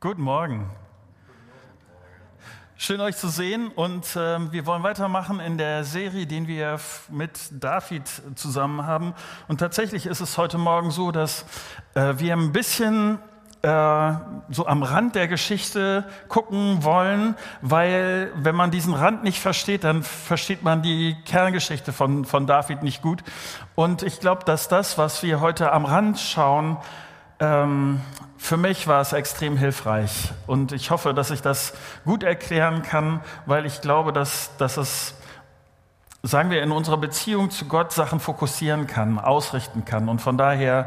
Guten Morgen. Schön euch zu sehen und äh, wir wollen weitermachen in der Serie, die wir mit David zusammen haben. Und tatsächlich ist es heute Morgen so, dass äh, wir ein bisschen äh, so am Rand der Geschichte gucken wollen, weil wenn man diesen Rand nicht versteht, dann versteht man die Kerngeschichte von, von David nicht gut. Und ich glaube, dass das, was wir heute am Rand schauen, ähm, für mich war es extrem hilfreich. Und ich hoffe, dass ich das gut erklären kann, weil ich glaube, dass, dass es, sagen wir, in unserer Beziehung zu Gott Sachen fokussieren kann, ausrichten kann. Und von daher,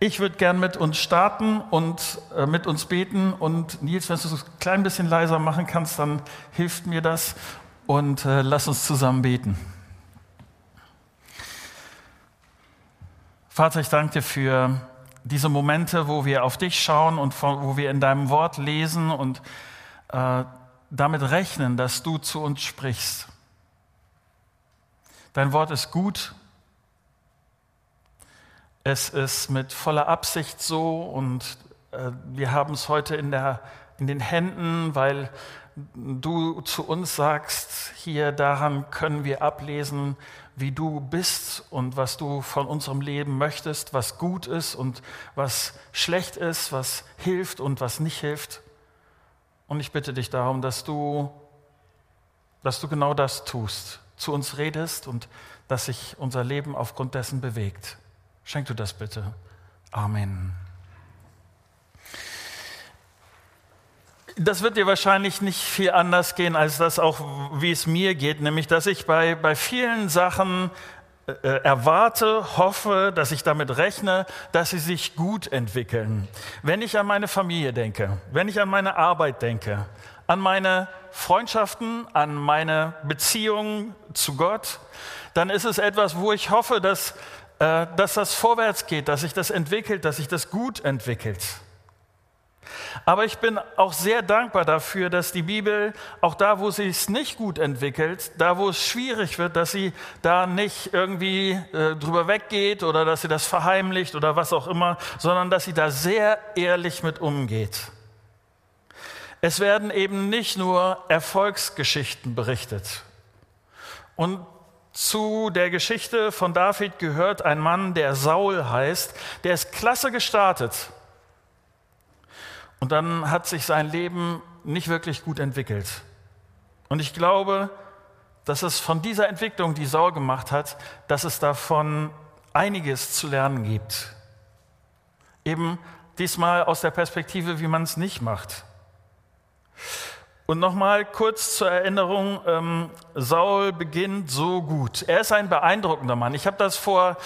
ich würde gern mit uns starten und äh, mit uns beten. Und Nils, wenn du es ein klein bisschen leiser machen kannst, dann hilft mir das. Und äh, lass uns zusammen beten. Vater, ich danke dir für diese Momente, wo wir auf dich schauen und wo wir in deinem Wort lesen und äh, damit rechnen, dass du zu uns sprichst. Dein Wort ist gut. Es ist mit voller Absicht so und äh, wir haben es heute in, der, in den Händen, weil du zu uns sagst, hier daran können wir ablesen, wie du bist und was du von unserem Leben möchtest, was gut ist und was schlecht ist, was hilft und was nicht hilft. Und ich bitte dich darum, dass du, dass du genau das tust, zu uns redest und dass sich unser Leben aufgrund dessen bewegt. Schenk du das bitte. Amen. Das wird dir wahrscheinlich nicht viel anders gehen, als das auch, wie es mir geht, nämlich dass ich bei, bei vielen Sachen äh, erwarte, hoffe, dass ich damit rechne, dass sie sich gut entwickeln. Wenn ich an meine Familie denke, wenn ich an meine Arbeit denke, an meine Freundschaften, an meine Beziehungen zu Gott, dann ist es etwas, wo ich hoffe, dass, äh, dass das vorwärts geht, dass sich das entwickelt, dass sich das gut entwickelt. Aber ich bin auch sehr dankbar dafür, dass die Bibel, auch da, wo sie es nicht gut entwickelt, da, wo es schwierig wird, dass sie da nicht irgendwie äh, drüber weggeht oder dass sie das verheimlicht oder was auch immer, sondern dass sie da sehr ehrlich mit umgeht. Es werden eben nicht nur Erfolgsgeschichten berichtet. Und zu der Geschichte von David gehört ein Mann, der Saul heißt, der ist klasse gestartet. Und dann hat sich sein Leben nicht wirklich gut entwickelt. Und ich glaube, dass es von dieser Entwicklung, die Saul gemacht hat, dass es davon einiges zu lernen gibt. Eben diesmal aus der Perspektive, wie man es nicht macht. Und nochmal kurz zur Erinnerung, ähm, Saul beginnt so gut. Er ist ein beeindruckender Mann. Ich habe das vor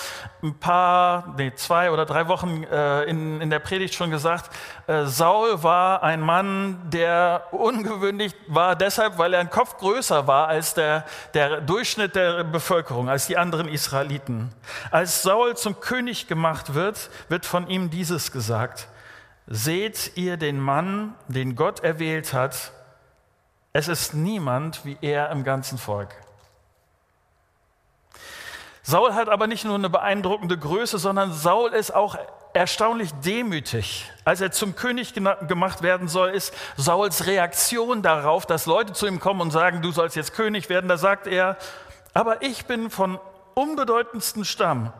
ein paar, nee, zwei oder drei Wochen äh, in, in der Predigt schon gesagt. Äh, Saul war ein Mann, der ungewöhnlich war deshalb, weil er ein Kopf größer war als der, der Durchschnitt der Bevölkerung, als die anderen Israeliten. Als Saul zum König gemacht wird, wird von ihm dieses gesagt. Seht ihr den Mann, den Gott erwählt hat, es ist niemand wie er im ganzen Volk. Saul hat aber nicht nur eine beeindruckende Größe, sondern Saul ist auch erstaunlich demütig. Als er zum König gemacht werden soll, ist Sauls Reaktion darauf, dass Leute zu ihm kommen und sagen, du sollst jetzt König werden. Da sagt er, aber ich bin von unbedeutendsten Stamm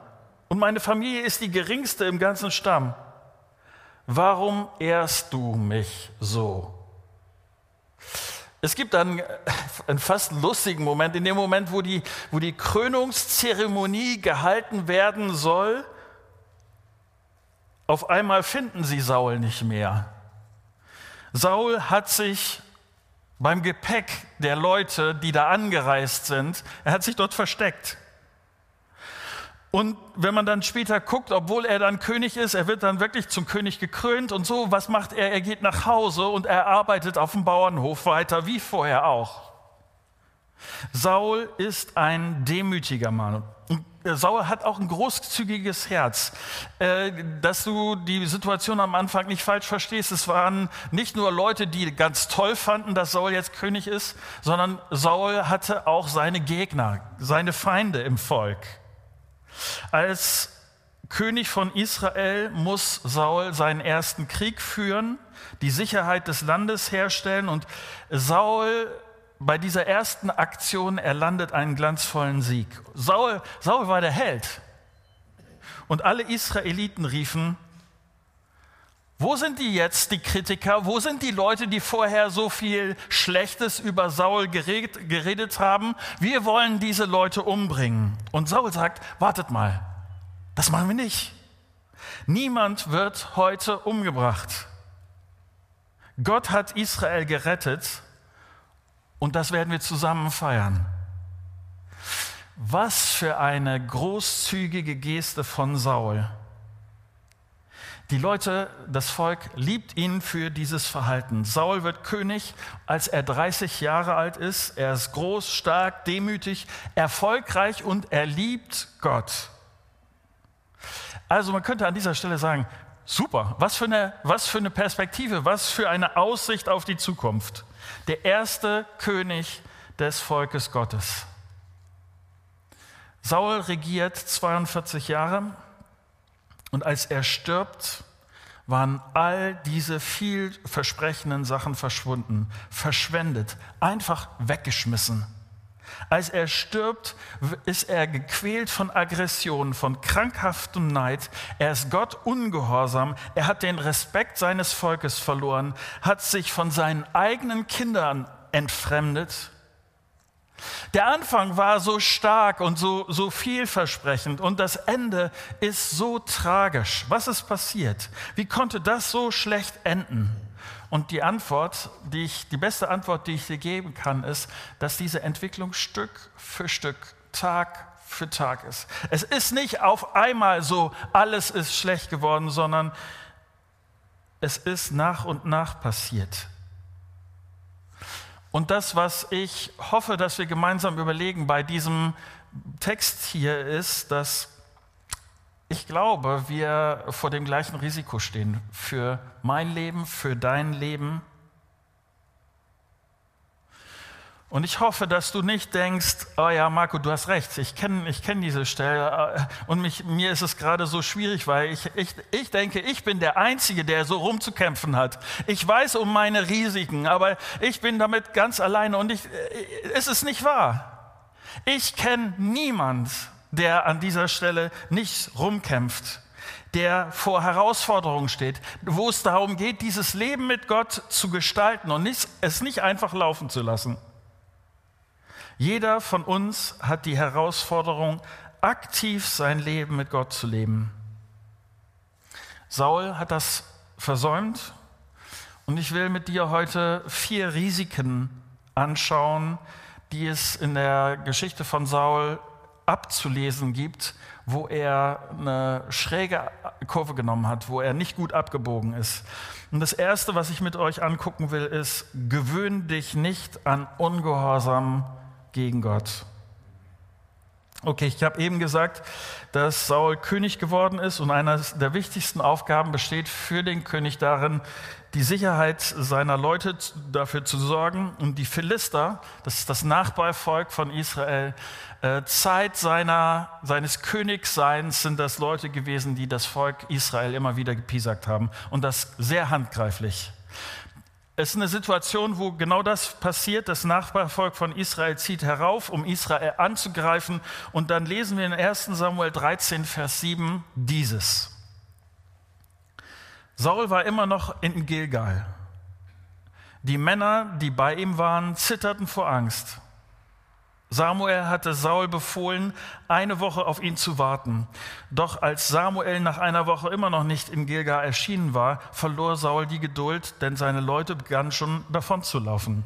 und meine Familie ist die geringste im ganzen Stamm. Warum ehrst du mich so? Es gibt dann einen fast lustigen Moment, in dem Moment, wo die, wo die Krönungszeremonie gehalten werden soll, auf einmal finden sie Saul nicht mehr. Saul hat sich beim Gepäck der Leute, die da angereist sind, er hat sich dort versteckt. Und wenn man dann später guckt, obwohl er dann König ist, er wird dann wirklich zum König gekrönt und so, was macht er? Er geht nach Hause und er arbeitet auf dem Bauernhof weiter, wie vorher auch. Saul ist ein demütiger Mann. Saul hat auch ein großzügiges Herz. Äh, dass du die Situation am Anfang nicht falsch verstehst, es waren nicht nur Leute, die ganz toll fanden, dass Saul jetzt König ist, sondern Saul hatte auch seine Gegner, seine Feinde im Volk. Als König von Israel muss Saul seinen ersten Krieg führen, die Sicherheit des Landes herstellen und Saul bei dieser ersten Aktion erlandet einen glanzvollen Sieg. Saul, Saul war der Held. Und alle Israeliten riefen, wo sind die jetzt, die Kritiker? Wo sind die Leute, die vorher so viel Schlechtes über Saul geredet, geredet haben? Wir wollen diese Leute umbringen. Und Saul sagt, wartet mal, das machen wir nicht. Niemand wird heute umgebracht. Gott hat Israel gerettet und das werden wir zusammen feiern. Was für eine großzügige Geste von Saul. Die Leute, das Volk liebt ihn für dieses Verhalten. Saul wird König, als er 30 Jahre alt ist. Er ist groß, stark, demütig, erfolgreich und er liebt Gott. Also man könnte an dieser Stelle sagen, super, was für eine, was für eine Perspektive, was für eine Aussicht auf die Zukunft. Der erste König des Volkes Gottes. Saul regiert 42 Jahre und als er stirbt, waren all diese vielversprechenden Sachen verschwunden, verschwendet, einfach weggeschmissen. Als er stirbt, ist er gequält von Aggression, von krankhaftem Neid. Er ist Gott ungehorsam. Er hat den Respekt seines Volkes verloren, hat sich von seinen eigenen Kindern entfremdet. Der Anfang war so stark und so, so vielversprechend und das Ende ist so tragisch. Was ist passiert? Wie konnte das so schlecht enden? Und die Antwort, die, ich, die beste Antwort, die ich dir geben kann, ist, dass diese Entwicklung Stück für Stück, Tag für Tag ist. Es ist nicht auf einmal so, alles ist schlecht geworden, sondern es ist nach und nach passiert. Und das, was ich hoffe, dass wir gemeinsam überlegen bei diesem Text hier ist, dass ich glaube, wir vor dem gleichen Risiko stehen für mein Leben, für dein Leben. Und ich hoffe, dass du nicht denkst, oh ja, Marco, du hast recht, ich kenne ich kenn diese Stelle äh, und mich, mir ist es gerade so schwierig, weil ich, ich, ich denke, ich bin der Einzige, der so rumzukämpfen hat. Ich weiß um meine Risiken, aber ich bin damit ganz alleine und ich, äh, es ist nicht wahr. Ich kenne niemand, der an dieser Stelle nicht rumkämpft, der vor Herausforderungen steht, wo es darum geht, dieses Leben mit Gott zu gestalten und nicht, es nicht einfach laufen zu lassen. Jeder von uns hat die Herausforderung, aktiv sein Leben mit Gott zu leben. Saul hat das versäumt und ich will mit dir heute vier Risiken anschauen, die es in der Geschichte von Saul abzulesen gibt, wo er eine schräge Kurve genommen hat, wo er nicht gut abgebogen ist. Und das Erste, was ich mit euch angucken will, ist, gewöhn dich nicht an Ungehorsam gegen Gott. Okay, ich habe eben gesagt, dass Saul König geworden ist und eine der wichtigsten Aufgaben besteht für den König darin, die Sicherheit seiner Leute dafür zu sorgen. Und die Philister, das ist das Nachbarvolk von Israel, äh, Zeit seiner, seines Königsseins sind das Leute gewesen, die das Volk Israel immer wieder gepiesackt haben. Und das sehr handgreiflich. Es ist eine Situation, wo genau das passiert. Das Nachbarvolk von Israel zieht herauf, um Israel anzugreifen. Und dann lesen wir in 1 Samuel 13, Vers 7 dieses. Saul war immer noch in Gilgal. Die Männer, die bei ihm waren, zitterten vor Angst. Samuel hatte Saul befohlen, eine Woche auf ihn zu warten. Doch als Samuel nach einer Woche immer noch nicht in Gilgal erschienen war, verlor Saul die Geduld, denn seine Leute begannen schon davon zu laufen.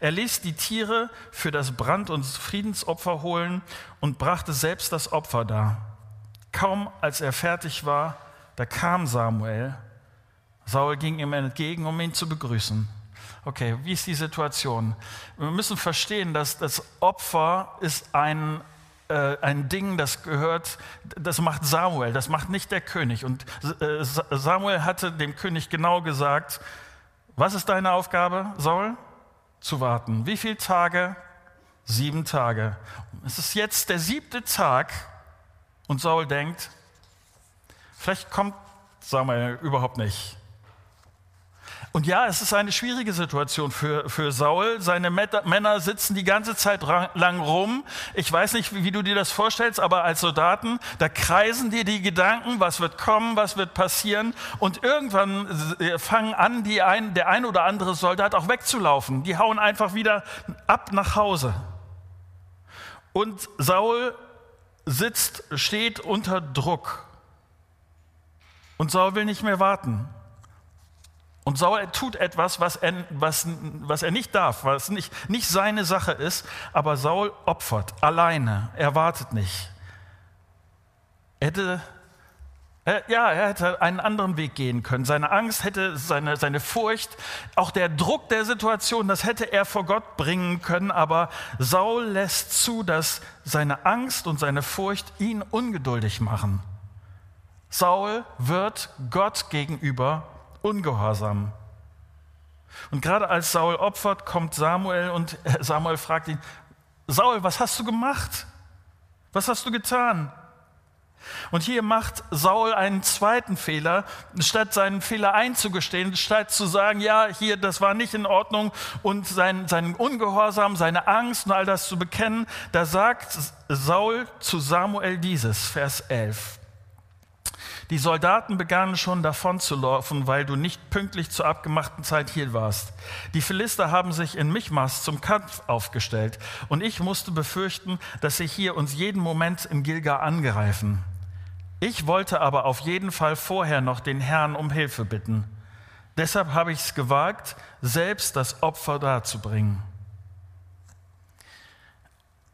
Er ließ die Tiere für das Brand- und Friedensopfer holen und brachte selbst das Opfer dar. Kaum als er fertig war, da kam Samuel. Saul ging ihm entgegen, um ihn zu begrüßen. Okay, wie ist die Situation? Wir müssen verstehen, dass das Opfer ist ein, äh, ein Ding, das gehört, das macht Samuel, das macht nicht der König. Und äh, Samuel hatte dem König genau gesagt, was ist deine Aufgabe, Saul? Zu warten. Wie viele Tage? Sieben Tage. Es ist jetzt der siebte Tag und Saul denkt, Vielleicht kommt Samuel überhaupt nicht. Und ja, es ist eine schwierige Situation für, für Saul. Seine Männer sitzen die ganze Zeit lang rum. Ich weiß nicht, wie du dir das vorstellst, aber als Soldaten, da kreisen dir die Gedanken, was wird kommen, was wird passieren. Und irgendwann äh, fangen an, die ein, der ein oder andere Soldat auch wegzulaufen. Die hauen einfach wieder ab nach Hause. Und Saul sitzt, steht unter Druck. Und Saul will nicht mehr warten. Und Saul tut etwas, was er, was, was er nicht darf, was nicht, nicht seine Sache ist, aber Saul opfert alleine, er wartet nicht. Er hätte, er, ja, er hätte einen anderen Weg gehen können. Seine Angst hätte, seine, seine Furcht, auch der Druck der Situation, das hätte er vor Gott bringen können, aber Saul lässt zu, dass seine Angst und seine Furcht ihn ungeduldig machen. Saul wird Gott gegenüber ungehorsam. Und gerade als Saul opfert, kommt Samuel und Samuel fragt ihn, Saul, was hast du gemacht? Was hast du getan? Und hier macht Saul einen zweiten Fehler. Statt seinen Fehler einzugestehen, statt zu sagen, ja, hier, das war nicht in Ordnung und sein, seinen Ungehorsam, seine Angst und all das zu bekennen, da sagt Saul zu Samuel dieses, Vers 11. Die Soldaten begannen schon davon zu laufen, weil du nicht pünktlich zur abgemachten Zeit hier warst. Die Philister haben sich in Michmas zum Kampf aufgestellt und ich musste befürchten, dass sie hier uns jeden Moment in Gilga angreifen. Ich wollte aber auf jeden Fall vorher noch den Herrn um Hilfe bitten. Deshalb habe ich es gewagt, selbst das Opfer darzubringen.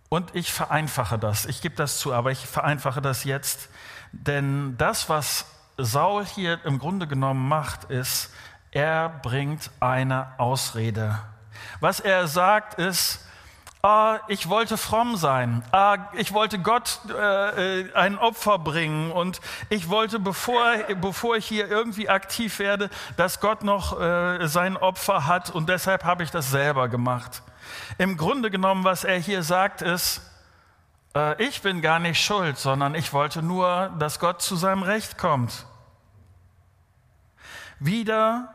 Und ich vereinfache das. Ich gebe das zu, aber ich vereinfache das jetzt. Denn das, was Saul hier im Grunde genommen macht, ist, er bringt eine Ausrede. Was er sagt ist, ah, ich wollte fromm sein, ah, ich wollte Gott äh, ein Opfer bringen und ich wollte, bevor, bevor ich hier irgendwie aktiv werde, dass Gott noch äh, sein Opfer hat und deshalb habe ich das selber gemacht. Im Grunde genommen, was er hier sagt, ist, äh, ich bin gar nicht schuld, sondern ich wollte nur, dass Gott zu seinem Recht kommt. Wieder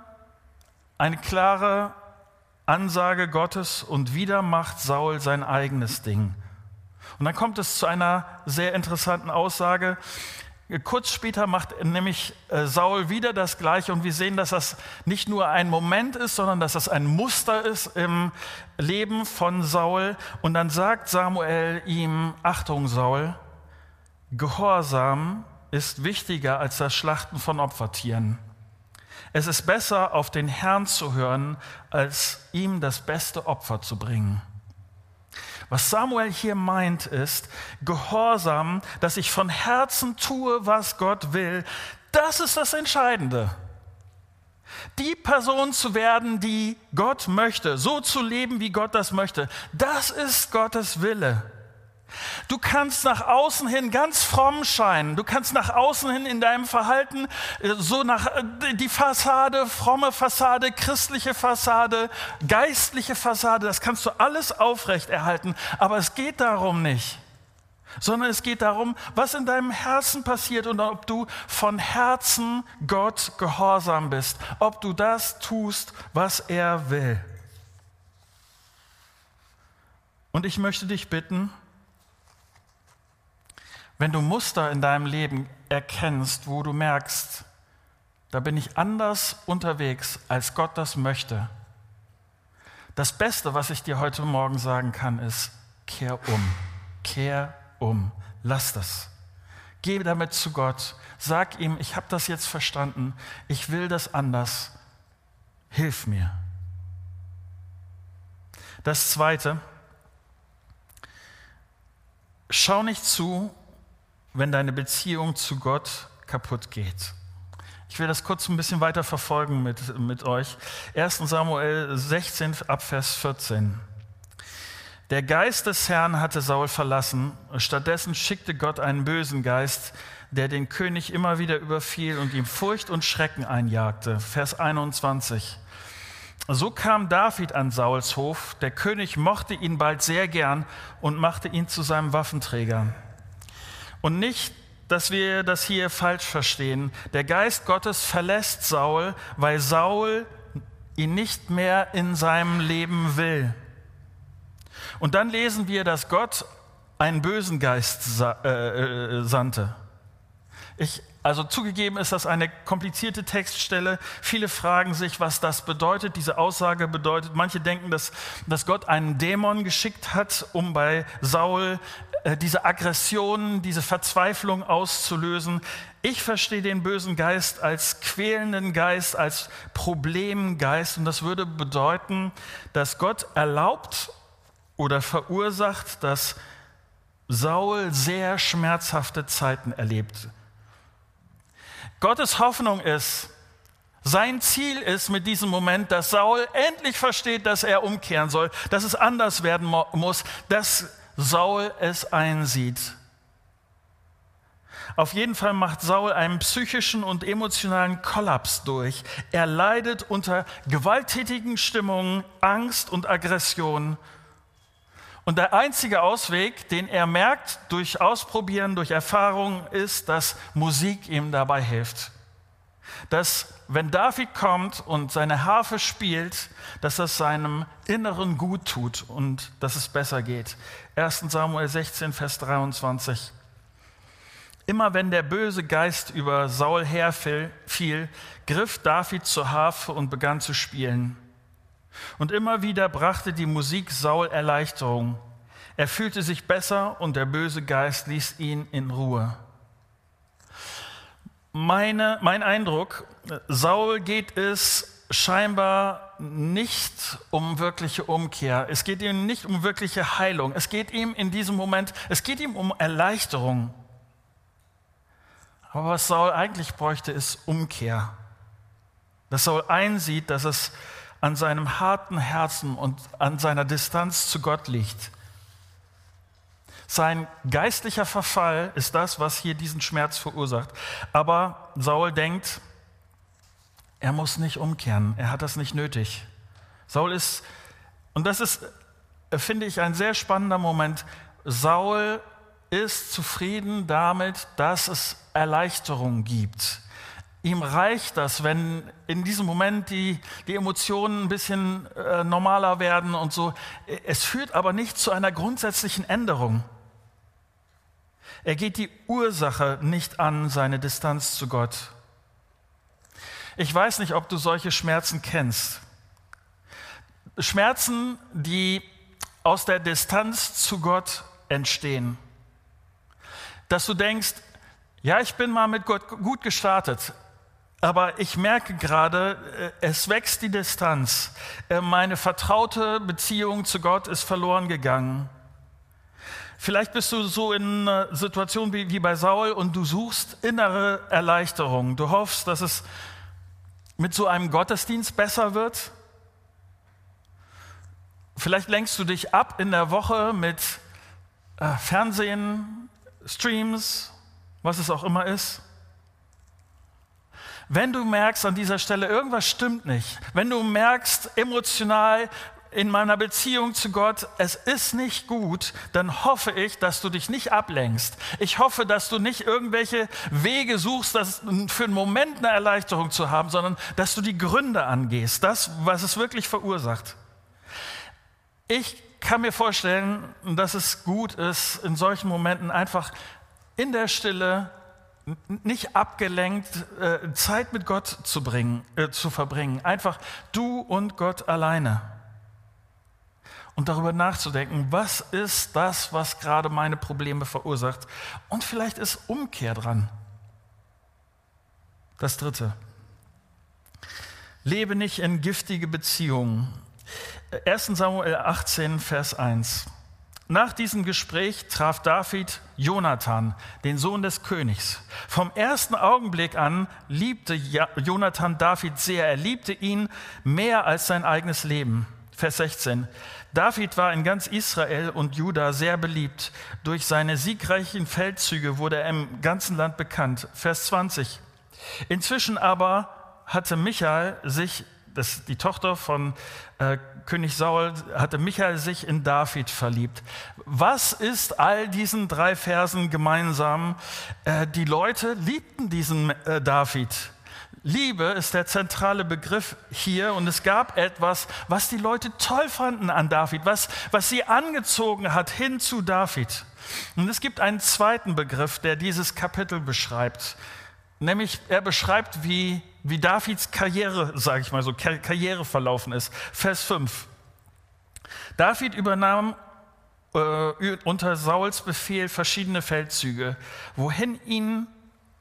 eine klare Ansage Gottes und wieder macht Saul sein eigenes Ding. Und dann kommt es zu einer sehr interessanten Aussage. Kurz später macht nämlich äh, Saul wieder das Gleiche und wir sehen, dass das nicht nur ein Moment ist, sondern dass das ein Muster ist im Leben von Saul. Und dann sagt Samuel ihm, Achtung Saul, Gehorsam ist wichtiger als das Schlachten von Opfertieren. Es ist besser, auf den Herrn zu hören, als ihm das beste Opfer zu bringen. Was Samuel hier meint ist, Gehorsam, dass ich von Herzen tue, was Gott will, das ist das Entscheidende. Die Person zu werden, die Gott möchte, so zu leben, wie Gott das möchte, das ist Gottes Wille. Du kannst nach außen hin ganz fromm scheinen. Du kannst nach außen hin in deinem Verhalten äh, so nach äh, die Fassade, fromme Fassade, christliche Fassade, geistliche Fassade, das kannst du alles aufrechterhalten. Aber es geht darum nicht, sondern es geht darum, was in deinem Herzen passiert und ob du von Herzen Gott gehorsam bist, ob du das tust, was er will. Und ich möchte dich bitten, wenn du Muster in deinem Leben erkennst, wo du merkst, da bin ich anders unterwegs, als Gott das möchte. Das Beste, was ich dir heute Morgen sagen kann, ist, kehr um, kehr um, lass das. Geh damit zu Gott, sag ihm, ich habe das jetzt verstanden, ich will das anders, hilf mir. Das Zweite, schau nicht zu, wenn deine Beziehung zu Gott kaputt geht. Ich will das kurz ein bisschen weiter verfolgen mit, mit euch. 1 Samuel 16 ab Vers 14. Der Geist des Herrn hatte Saul verlassen. Stattdessen schickte Gott einen bösen Geist, der den König immer wieder überfiel und ihm Furcht und Schrecken einjagte. Vers 21. So kam David an Sauls Hof. Der König mochte ihn bald sehr gern und machte ihn zu seinem Waffenträger. Und nicht dass wir das hier falsch verstehen. Der Geist Gottes verlässt Saul, weil Saul ihn nicht mehr in seinem Leben will. Und dann lesen wir, dass Gott einen bösen Geist äh, äh, sandte. Ich, also zugegeben ist das eine komplizierte Textstelle. Viele fragen sich, was das bedeutet, diese Aussage bedeutet. Manche denken, dass, dass Gott einen Dämon geschickt hat, um bei Saul diese Aggression, diese Verzweiflung auszulösen. Ich verstehe den bösen Geist als quälenden Geist, als Problemgeist. Und das würde bedeuten, dass Gott erlaubt oder verursacht, dass Saul sehr schmerzhafte Zeiten erlebt. Gottes Hoffnung ist, sein Ziel ist mit diesem Moment, dass Saul endlich versteht, dass er umkehren soll, dass es anders werden muss, dass Saul es einsieht. Auf jeden Fall macht Saul einen psychischen und emotionalen Kollaps durch. Er leidet unter gewalttätigen Stimmungen, Angst und Aggression und der einzige Ausweg, den er merkt durch Ausprobieren, durch Erfahrung, ist, dass Musik ihm dabei hilft. Dass wenn David kommt und seine Harfe spielt, dass das seinem Inneren gut tut und dass es besser geht. 1 Samuel 16, Vers 23. Immer wenn der böse Geist über Saul herfiel, griff David zur Harfe und begann zu spielen. Und immer wieder brachte die Musik Saul Erleichterung. Er fühlte sich besser und der böse Geist ließ ihn in Ruhe. Meine, mein Eindruck, Saul geht es scheinbar nicht um wirkliche Umkehr. Es geht ihm nicht um wirkliche Heilung. Es geht ihm in diesem Moment, es geht ihm um Erleichterung. Aber was Saul eigentlich bräuchte, ist Umkehr. Dass Saul einsieht, dass es an seinem harten Herzen und an seiner Distanz zu Gott liegt. Sein geistlicher Verfall ist das, was hier diesen Schmerz verursacht. Aber Saul denkt, er muss nicht umkehren, er hat das nicht nötig. Saul ist, und das ist, finde ich, ein sehr spannender Moment, Saul ist zufrieden damit, dass es Erleichterung gibt. Ihm reicht das, wenn in diesem Moment die, die Emotionen ein bisschen äh, normaler werden und so. Es führt aber nicht zu einer grundsätzlichen Änderung. Er geht die Ursache nicht an, seine Distanz zu Gott. Ich weiß nicht, ob du solche Schmerzen kennst. Schmerzen, die aus der Distanz zu Gott entstehen. Dass du denkst, ja, ich bin mal mit Gott gut gestartet, aber ich merke gerade, äh, es wächst die Distanz. Äh, meine vertraute Beziehung zu Gott ist verloren gegangen. Vielleicht bist du so in einer Situation wie, wie bei Saul und du suchst innere Erleichterung. Du hoffst, dass es mit so einem Gottesdienst besser wird. Vielleicht lenkst du dich ab in der Woche mit äh, Fernsehen, Streams, was es auch immer ist. Wenn du merkst an dieser Stelle, irgendwas stimmt nicht, wenn du merkst emotional, in meiner Beziehung zu Gott, es ist nicht gut, dann hoffe ich, dass du dich nicht ablenkst. Ich hoffe, dass du nicht irgendwelche Wege suchst, das für einen Moment eine Erleichterung zu haben, sondern dass du die Gründe angehst, das, was es wirklich verursacht. Ich kann mir vorstellen, dass es gut ist, in solchen Momenten einfach in der Stille, nicht abgelenkt, äh, Zeit mit Gott zu, bringen, äh, zu verbringen. Einfach du und Gott alleine und darüber nachzudenken, was ist das, was gerade meine Probleme verursacht. Und vielleicht ist Umkehr dran. Das Dritte. Lebe nicht in giftige Beziehungen. 1 Samuel 18, Vers 1. Nach diesem Gespräch traf David Jonathan, den Sohn des Königs. Vom ersten Augenblick an liebte Jonathan David sehr. Er liebte ihn mehr als sein eigenes Leben. Vers 16. David war in ganz Israel und Juda sehr beliebt. Durch seine siegreichen Feldzüge wurde er im ganzen Land bekannt. Vers 20. Inzwischen aber hatte Michael sich das, die Tochter von äh, König Saul, hatte Michael sich in David verliebt. Was ist all diesen drei Versen gemeinsam? Äh, die Leute liebten diesen äh, David. Liebe ist der zentrale Begriff hier und es gab etwas, was die Leute toll fanden an David, was, was sie angezogen hat hin zu David. Und es gibt einen zweiten Begriff, der dieses Kapitel beschreibt. Nämlich er beschreibt, wie, wie Davids Karriere, sage ich mal so, Karriere verlaufen ist. Vers 5. David übernahm äh, unter Sauls Befehl verschiedene Feldzüge, wohin ihn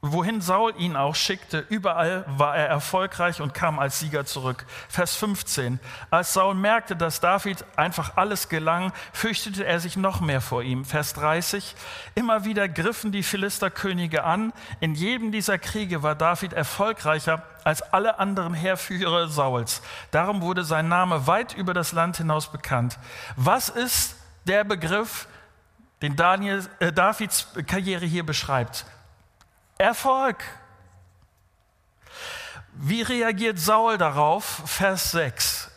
wohin Saul ihn auch schickte, überall war er erfolgreich und kam als Sieger zurück. Vers 15. Als Saul merkte, dass David einfach alles gelang, fürchtete er sich noch mehr vor ihm. Vers 30. Immer wieder griffen die Philisterkönige an. In jedem dieser Kriege war David erfolgreicher als alle anderen Heerführer Sauls. Darum wurde sein Name weit über das Land hinaus bekannt. Was ist der Begriff, den Daniel, äh, Davids Karriere hier beschreibt? Erfolg. Wie reagiert Saul darauf? Vers 6.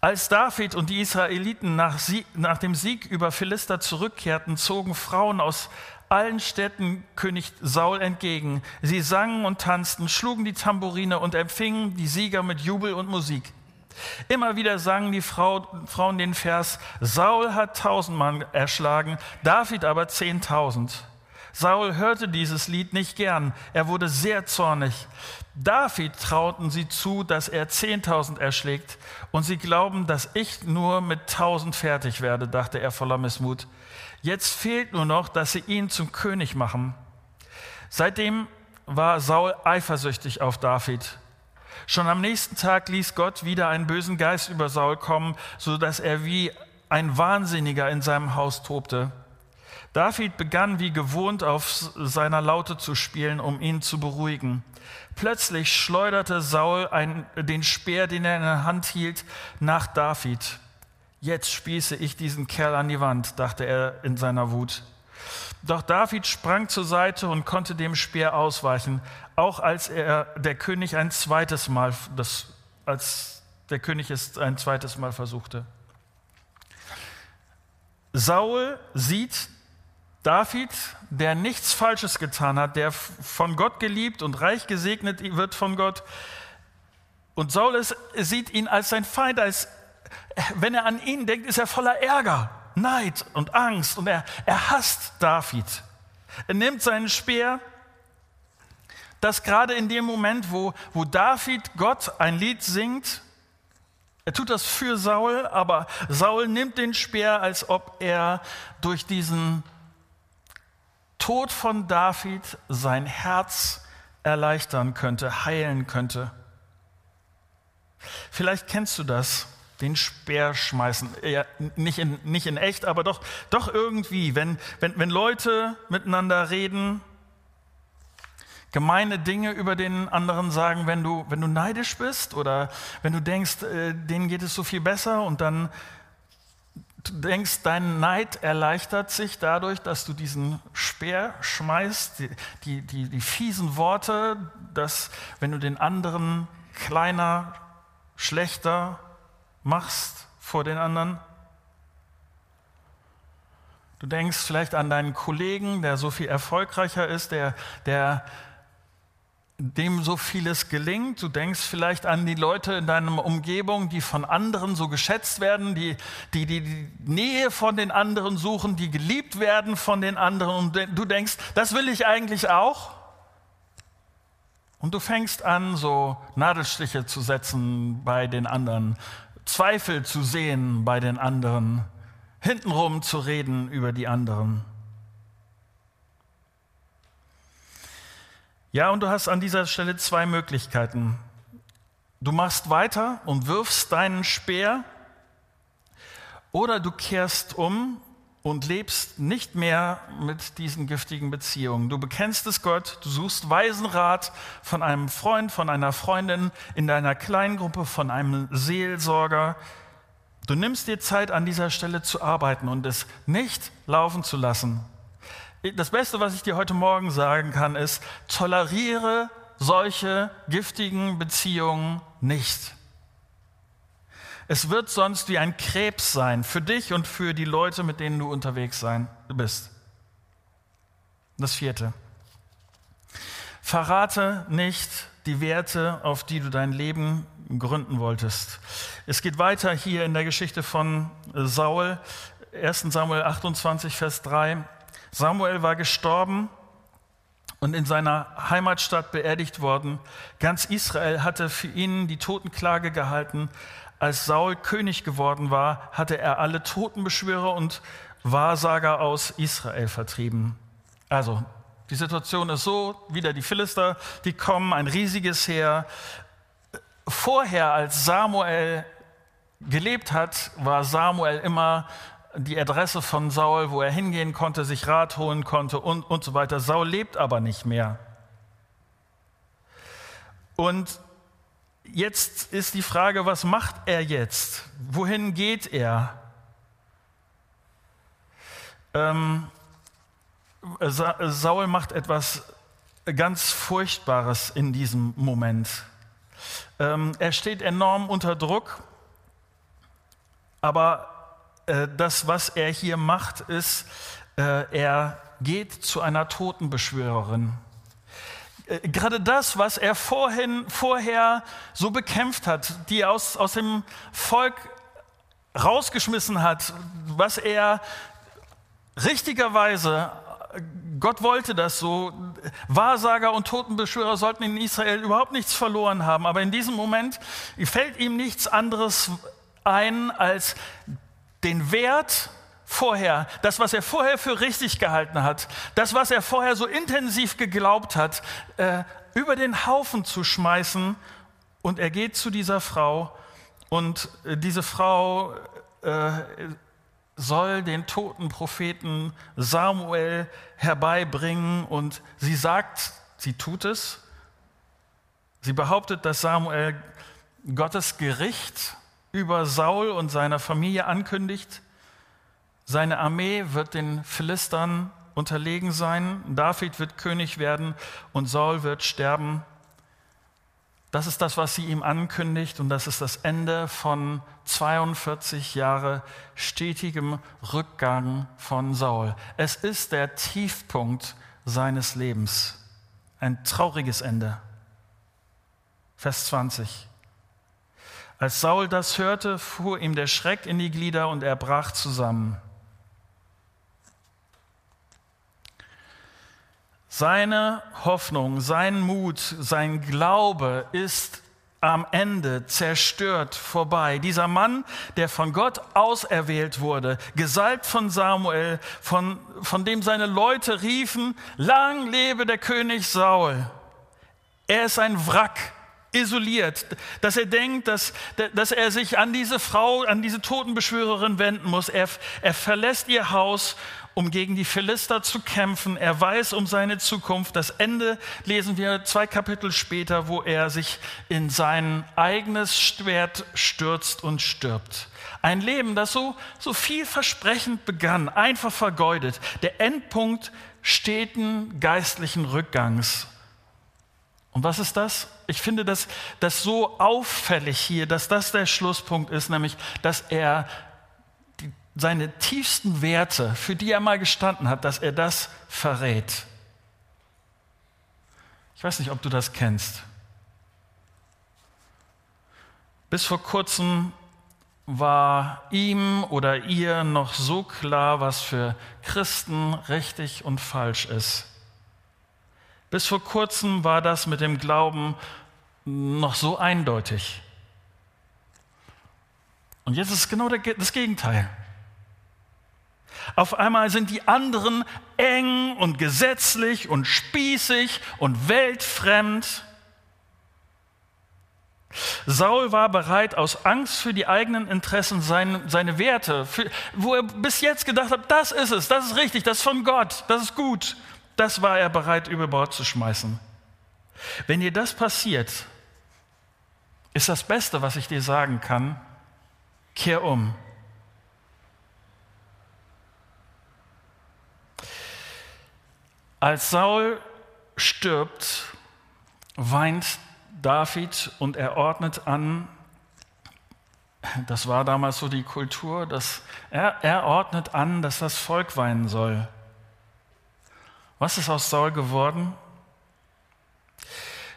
Als David und die Israeliten nach, Sieg, nach, dem Sieg über Philister zurückkehrten, zogen Frauen aus allen Städten König Saul entgegen. Sie sangen und tanzten, schlugen die Tambourine und empfingen die Sieger mit Jubel und Musik. Immer wieder sangen die Frau, Frauen den Vers, Saul hat tausend Mann erschlagen, David aber zehntausend. Saul hörte dieses Lied nicht gern. Er wurde sehr zornig. David trauten sie zu, dass er 10.000 erschlägt. Und sie glauben, dass ich nur mit 1.000 fertig werde, dachte er voller Missmut. Jetzt fehlt nur noch, dass sie ihn zum König machen. Seitdem war Saul eifersüchtig auf David. Schon am nächsten Tag ließ Gott wieder einen bösen Geist über Saul kommen, so dass er wie ein Wahnsinniger in seinem Haus tobte. David begann wie gewohnt auf seiner Laute zu spielen, um ihn zu beruhigen. Plötzlich schleuderte Saul ein, den Speer, den er in der Hand hielt, nach David. Jetzt spieße ich diesen Kerl an die Wand, dachte er in seiner Wut. Doch David sprang zur Seite und konnte dem Speer ausweichen, auch als er der König ein zweites Mal, das, als der König es ein zweites Mal versuchte. Saul sieht David, der nichts Falsches getan hat, der von Gott geliebt und reich gesegnet wird von Gott. Und Saul ist, sieht ihn als sein Feind, als wenn er an ihn denkt, ist er voller Ärger, Neid und Angst und er, er hasst David. Er nimmt seinen Speer, das gerade in dem Moment, wo, wo David Gott ein Lied singt, er tut das für Saul, aber Saul nimmt den Speer, als ob er durch diesen Tod von David sein Herz erleichtern könnte, heilen könnte. Vielleicht kennst du das, den Speer schmeißen. Ja, nicht, in, nicht in echt, aber doch, doch irgendwie. Wenn, wenn, wenn Leute miteinander reden, gemeine Dinge über den anderen sagen, wenn du, wenn du neidisch bist oder wenn du denkst, äh, denen geht es so viel besser und dann denkst, dein Neid erleichtert sich dadurch, dass du diesen Speer schmeißt, die, die, die, die fiesen Worte, dass wenn du den anderen kleiner, schlechter machst vor den anderen. Du denkst vielleicht an deinen Kollegen, der so viel erfolgreicher ist, der, der dem so vieles gelingt. Du denkst vielleicht an die Leute in deiner Umgebung, die von anderen so geschätzt werden, die, die die, Nähe von den anderen suchen, die geliebt werden von den anderen. Und du denkst, das will ich eigentlich auch. Und du fängst an, so Nadelstiche zu setzen bei den anderen, Zweifel zu sehen bei den anderen, hintenrum zu reden über die anderen. Ja, und du hast an dieser Stelle zwei Möglichkeiten. Du machst weiter und wirfst deinen Speer oder du kehrst um und lebst nicht mehr mit diesen giftigen Beziehungen. Du bekennst es Gott, du suchst weisen Rat von einem Freund, von einer Freundin, in deiner Kleingruppe, von einem Seelsorger. Du nimmst dir Zeit, an dieser Stelle zu arbeiten und es nicht laufen zu lassen. Das Beste, was ich dir heute Morgen sagen kann, ist, toleriere solche giftigen Beziehungen nicht. Es wird sonst wie ein Krebs sein für dich und für die Leute, mit denen du unterwegs sein bist. Das vierte. Verrate nicht die Werte, auf die du dein Leben gründen wolltest. Es geht weiter hier in der Geschichte von Saul, 1 Samuel 28, Vers 3. Samuel war gestorben und in seiner Heimatstadt beerdigt worden. Ganz Israel hatte für ihn die Totenklage gehalten. Als Saul König geworden war, hatte er alle Totenbeschwörer und Wahrsager aus Israel vertrieben. Also, die Situation ist so, wieder die Philister, die kommen, ein riesiges Heer. Vorher, als Samuel gelebt hat, war Samuel immer die Adresse von Saul, wo er hingehen konnte, sich Rat holen konnte und, und so weiter. Saul lebt aber nicht mehr. Und jetzt ist die Frage, was macht er jetzt? Wohin geht er? Ähm, Saul macht etwas ganz Furchtbares in diesem Moment. Ähm, er steht enorm unter Druck, aber das, was er hier macht, ist, äh, er geht zu einer Totenbeschwörerin. Äh, gerade das, was er vorhin, vorher so bekämpft hat, die aus, aus dem Volk rausgeschmissen hat, was er richtigerweise, Gott wollte das so, Wahrsager und Totenbeschwörer sollten in Israel überhaupt nichts verloren haben, aber in diesem Moment fällt ihm nichts anderes ein, als den Wert vorher, das, was er vorher für richtig gehalten hat, das, was er vorher so intensiv geglaubt hat, äh, über den Haufen zu schmeißen. Und er geht zu dieser Frau und äh, diese Frau äh, soll den toten Propheten Samuel herbeibringen und sie sagt, sie tut es. Sie behauptet, dass Samuel Gottes Gericht über Saul und seiner Familie ankündigt. Seine Armee wird den Philistern unterlegen sein, David wird König werden und Saul wird sterben. Das ist das, was sie ihm ankündigt und das ist das Ende von 42 Jahre stetigem Rückgang von Saul. Es ist der Tiefpunkt seines Lebens. Ein trauriges Ende. Vers 20. Als Saul das hörte, fuhr ihm der Schreck in die Glieder und er brach zusammen. Seine Hoffnung, sein Mut, sein Glaube ist am Ende zerstört vorbei. Dieser Mann, der von Gott auserwählt wurde, gesalbt von Samuel, von, von dem seine Leute riefen, lang lebe der König Saul. Er ist ein Wrack isoliert, dass er denkt, dass, dass er sich an diese Frau, an diese Totenbeschwörerin wenden muss. Er, er verlässt ihr Haus, um gegen die Philister zu kämpfen. Er weiß um seine Zukunft. Das Ende lesen wir zwei Kapitel später, wo er sich in sein eigenes Schwert stürzt und stirbt. Ein Leben, das so, so vielversprechend begann, einfach vergeudet. Der Endpunkt steten geistlichen Rückgangs. Und was ist das? Ich finde das, das so auffällig hier, dass das der Schlusspunkt ist, nämlich, dass er die, seine tiefsten Werte, für die er mal gestanden hat, dass er das verrät. Ich weiß nicht, ob du das kennst. Bis vor kurzem war ihm oder ihr noch so klar, was für Christen richtig und falsch ist. Bis vor kurzem war das mit dem Glauben noch so eindeutig. Und jetzt ist es genau das Gegenteil. Auf einmal sind die anderen eng und gesetzlich und spießig und weltfremd. Saul war bereit, aus Angst für die eigenen Interessen seine, seine Werte, für, wo er bis jetzt gedacht hat, das ist es, das ist richtig, das ist von Gott, das ist gut, das war er bereit über Bord zu schmeißen. Wenn dir das passiert, ist das Beste, was ich dir sagen kann, kehr um. Als Saul stirbt, weint David und er ordnet an, das war damals so die Kultur, dass er, er ordnet an, dass das Volk weinen soll. Was ist aus Saul geworden?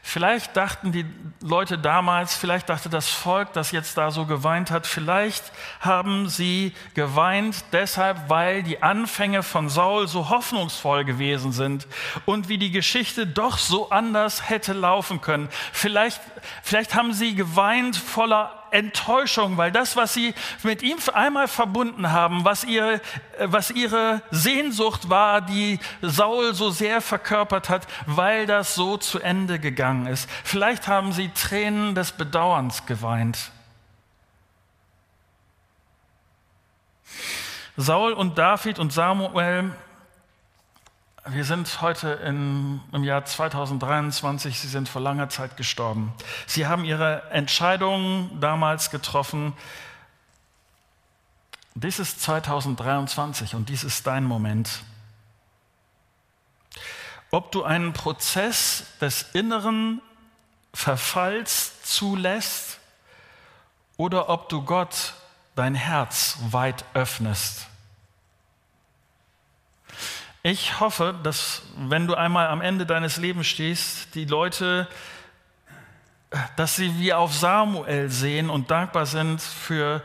Vielleicht dachten die Leute damals, vielleicht dachte das Volk, das jetzt da so geweint hat, vielleicht haben sie geweint deshalb, weil die Anfänge von Saul so hoffnungsvoll gewesen sind und wie die Geschichte doch so anders hätte laufen können. Vielleicht, vielleicht haben sie geweint voller Enttäuschung, weil das, was sie mit ihm einmal verbunden haben, was ihre, was ihre Sehnsucht war, die Saul so sehr verkörpert hat, weil das so zu Ende gegangen ist. Vielleicht haben sie Tränen des Bedauerns geweint. Saul und David und Samuel wir sind heute in, im Jahr 2023, Sie sind vor langer Zeit gestorben. Sie haben Ihre Entscheidung damals getroffen. Dies ist 2023 und dies ist dein Moment. Ob du einen Prozess des inneren Verfalls zulässt oder ob du Gott dein Herz weit öffnest. Ich hoffe, dass wenn du einmal am Ende deines Lebens stehst, die Leute, dass sie wie auf Samuel sehen und dankbar sind für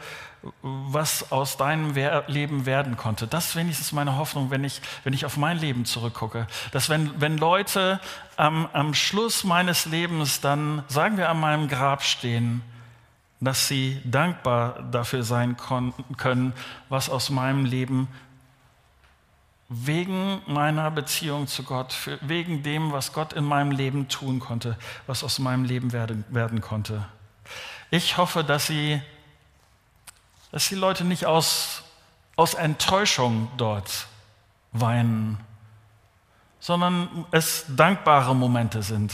was aus deinem Leben werden konnte. Das ist wenigstens meine Hoffnung, wenn ich, wenn ich auf mein Leben zurückgucke. Dass wenn, wenn Leute am, am Schluss meines Lebens dann, sagen wir, an meinem Grab stehen, dass sie dankbar dafür sein können, was aus meinem Leben wegen meiner Beziehung zu Gott, für, wegen dem, was Gott in meinem Leben tun konnte, was aus meinem Leben werden, werden konnte. Ich hoffe, dass sie, dass die Leute nicht aus, aus Enttäuschung dort weinen, sondern es dankbare Momente sind,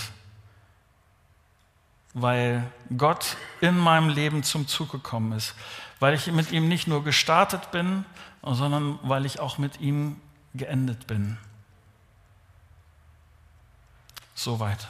weil Gott in meinem Leben zum Zug gekommen ist, weil ich mit ihm nicht nur gestartet bin, sondern weil ich auch mit ihm geendet bin. Soweit.